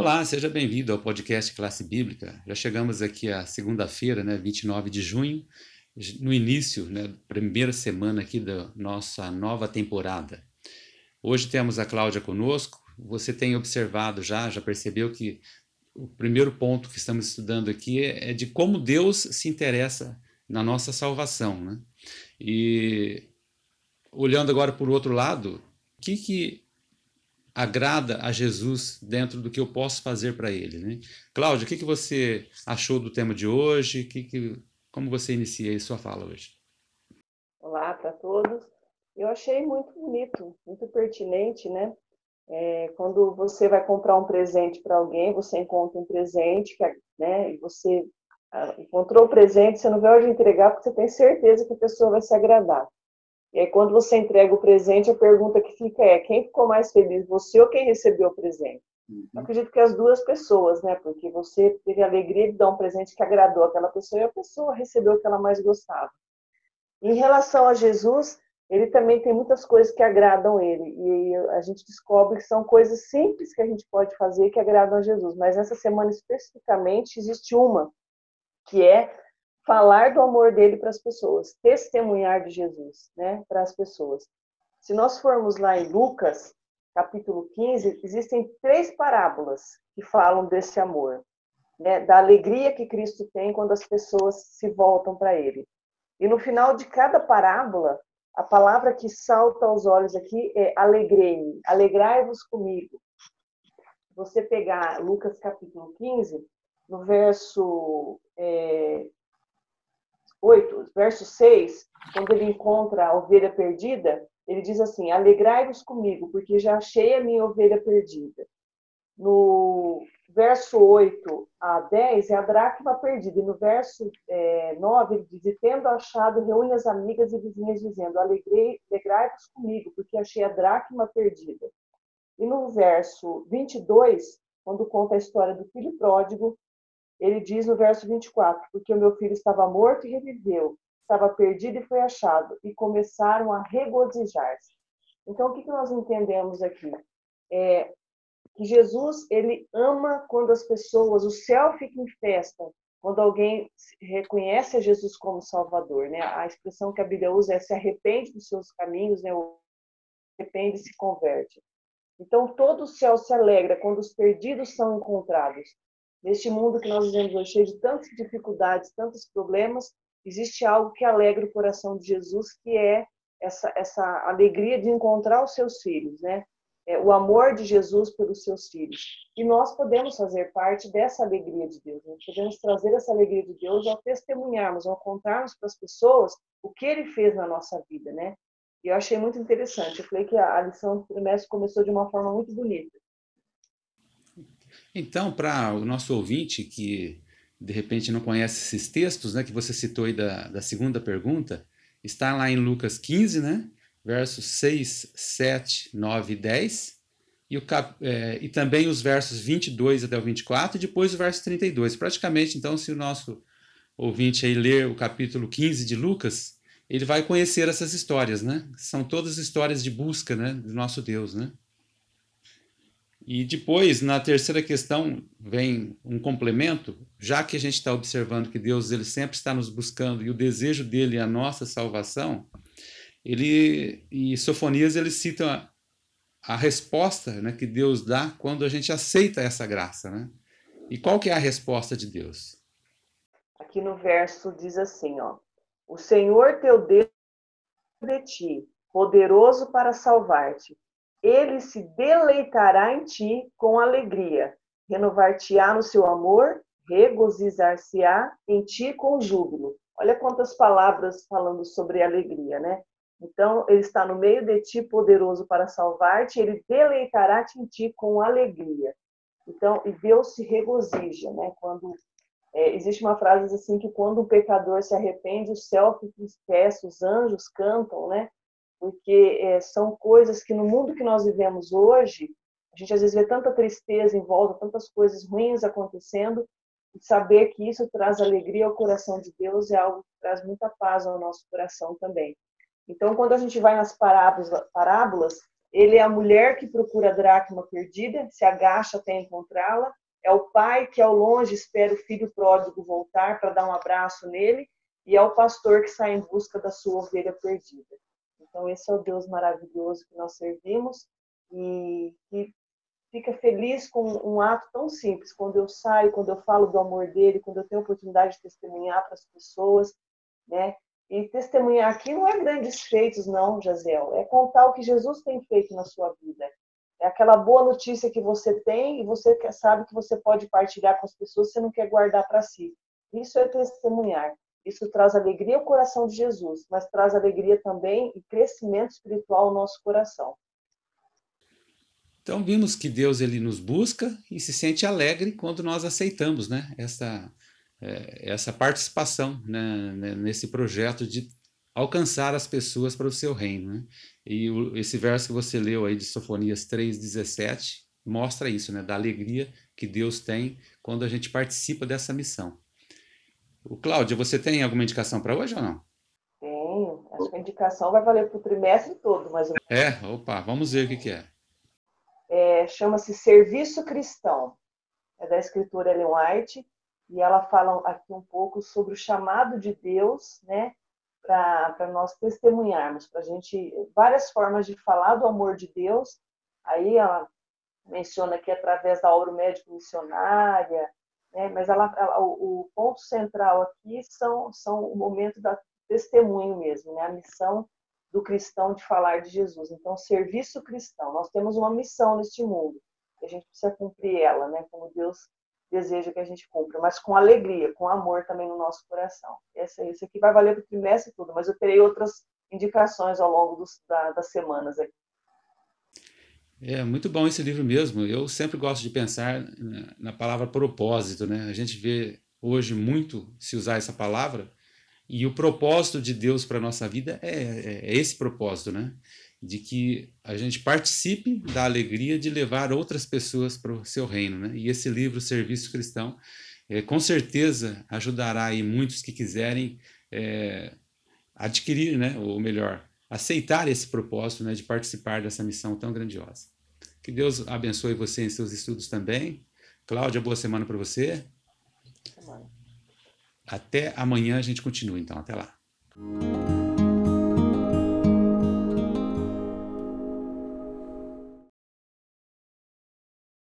Olá, seja bem-vindo ao podcast Classe Bíblica. Já chegamos aqui à segunda-feira, né, 29 de junho, no início, né, primeira semana aqui da nossa nova temporada. Hoje temos a Cláudia conosco. Você tem observado já, já percebeu que o primeiro ponto que estamos estudando aqui é, é de como Deus se interessa na nossa salvação, né? E olhando agora por outro lado, o que que agrada a Jesus dentro do que eu posso fazer para ele, né? Cláudia, o que que você achou do tema de hoje? Que que como você inicia aí sua fala hoje? Olá para todos. Eu achei muito bonito, muito pertinente, né? É, quando você vai comprar um presente para alguém, você encontra um presente, né? E você ah, encontrou o presente, você não vai hoje entregar porque você tem certeza que a pessoa vai se agradar. E aí, quando você entrega o presente, a pergunta que fica é: quem ficou mais feliz, você ou quem recebeu o presente? Uhum. acredito que as duas pessoas, né? Porque você teve a alegria de dar um presente que agradou aquela pessoa e a pessoa recebeu o que ela mais gostava. Em relação a Jesus, ele também tem muitas coisas que agradam ele. E a gente descobre que são coisas simples que a gente pode fazer que agradam a Jesus. Mas essa semana especificamente existe uma, que é falar do amor dele para as pessoas, testemunhar de Jesus, né, para as pessoas. Se nós formos lá em Lucas, capítulo 15, existem três parábolas que falam desse amor, né, da alegria que Cristo tem quando as pessoas se voltam para ele. E no final de cada parábola, a palavra que salta aos olhos aqui é alegrei-me, alegrai-vos comigo. Você pegar Lucas capítulo 15, no verso é, 8, verso 6, quando ele encontra a ovelha perdida, ele diz assim: Alegrai-vos comigo, porque já achei a minha ovelha perdida. No verso 8 a 10 é a dracma perdida. E no verso é, 9 ele diz: E tendo achado, reúne as amigas e vizinhas, dizendo: Alegrai-vos comigo, porque achei a dracma perdida. E no verso 22, quando conta a história do filho pródigo, ele diz no verso 24: Porque o meu filho estava morto e reviveu, estava perdido e foi achado, e começaram a regozijar-se. Então, o que nós entendemos aqui? É que Jesus, ele ama quando as pessoas, o céu fica em festa, quando alguém reconhece a Jesus como Salvador, né? A expressão que a Bíblia usa é se arrepende dos seus caminhos, né? Arrepende e se converte. Então, todo o céu se alegra quando os perdidos são encontrados. Neste mundo que nós vivemos hoje, cheio de tantas dificuldades, tantos problemas, existe algo que alegra o coração de Jesus, que é essa, essa alegria de encontrar os seus filhos, né? É, o amor de Jesus pelos seus filhos. E nós podemos fazer parte dessa alegria de Deus. Nós podemos trazer essa alegria de Deus ao testemunharmos, ao contarmos para as pessoas o que Ele fez na nossa vida, né? E eu achei muito interessante. Eu falei que a lição do trimestre começou de uma forma muito bonita. Então, para o nosso ouvinte que de repente não conhece esses textos, né, que você citou aí da, da segunda pergunta, está lá em Lucas 15, né, versos 6, 7, 9 e 10, e, o cap, é, e também os versos 22 até o 24, e depois o verso 32. Praticamente, então, se o nosso ouvinte aí ler o capítulo 15 de Lucas, ele vai conhecer essas histórias, né? São todas histórias de busca, né, do nosso Deus, né? E depois, na terceira questão, vem um complemento, já que a gente está observando que Deus ele sempre está nos buscando e o desejo dele é a nossa salvação, ele e Sofonias ele cita a, resposta né, que Deus dá quando a gente aceita essa graça. Né? E qual que é a resposta de Deus? Aqui no verso diz assim, ó, o Senhor teu Deus de ti, poderoso para salvar-te, ele se deleitará em ti com alegria, renovar-te-á no seu amor, regozijar-se-á em ti com júbilo. Olha quantas palavras falando sobre alegria, né? Então, ele está no meio de ti, poderoso para salvar-te, ele deleitará-te em ti com alegria. Então, e Deus se regozija, né? Quando é, existe uma frase assim que quando um pecador se arrepende, o céu fica espécie, os anjos cantam, né? Porque é, são coisas que no mundo que nós vivemos hoje, a gente às vezes vê tanta tristeza em volta, tantas coisas ruins acontecendo, e saber que isso traz alegria ao coração de Deus é algo que traz muita paz ao nosso coração também. Então, quando a gente vai nas parábolas, parábolas Ele é a mulher que procura a dracma perdida, se agacha até encontrá-la. É o pai que ao longe espera o filho pródigo voltar para dar um abraço nele. E é o pastor que sai em busca da sua ovelha perdida. Então, esse é o Deus maravilhoso que nós servimos e que fica feliz com um ato tão simples. Quando eu saio, quando eu falo do amor dele, quando eu tenho a oportunidade de testemunhar para as pessoas, né? E testemunhar aqui não é grandes feitos, não, Jazel. É contar o que Jesus tem feito na sua vida. É aquela boa notícia que você tem e você sabe que você pode partilhar com as pessoas, você não quer guardar para si. Isso é testemunhar. Isso traz alegria ao coração de Jesus, mas traz alegria também e crescimento espiritual ao nosso coração. Então vimos que Deus ele nos busca e se sente alegre quando nós aceitamos, né? Essa é, essa participação né, né, nesse projeto de alcançar as pessoas para o seu reino. Né? E o, esse verso que você leu aí de Sofonias 3,17 mostra isso, né, da alegria que Deus tem quando a gente participa dessa missão. O Cláudia, você tem alguma indicação para hoje ou não? Tenho. Acho que a indicação vai valer para o trimestre todo, mas... É? Opa, vamos ver o que, que é. é Chama-se Serviço Cristão. É da escritora Ellen White e ela fala aqui um pouco sobre o chamado de Deus, né, para nós testemunharmos, para a gente, várias formas de falar do amor de Deus. Aí ela menciona que através da obra médico-missionária, né, mas ela, ela, o, o, ponto central aqui são, são o momento da testemunho mesmo, né, a missão do cristão de falar de Jesus. Então, serviço cristão. Nós temos uma missão neste mundo, e a gente precisa cumprir ela, né, como Deus deseja que a gente cumpra, mas com alegria, com amor também no nosso coração. Esse, esse aqui vai valer para o trimestre tudo, mas eu terei outras indicações ao longo dos, da, das semanas aqui. É muito bom esse livro mesmo. Eu sempre gosto de pensar na palavra propósito, né? A gente vê hoje muito se usar essa palavra e o propósito de Deus para nossa vida é, é, é esse propósito, né? de que a gente participe da alegria de levar outras pessoas para o seu reino. Né? E esse livro, Serviço Cristão, é, com certeza ajudará aí muitos que quiserem é, adquirir, né? ou melhor, aceitar esse propósito né? de participar dessa missão tão grandiosa. Que Deus abençoe você em seus estudos também. Cláudia, boa semana para você. Até amanhã a gente continua, então. Até lá.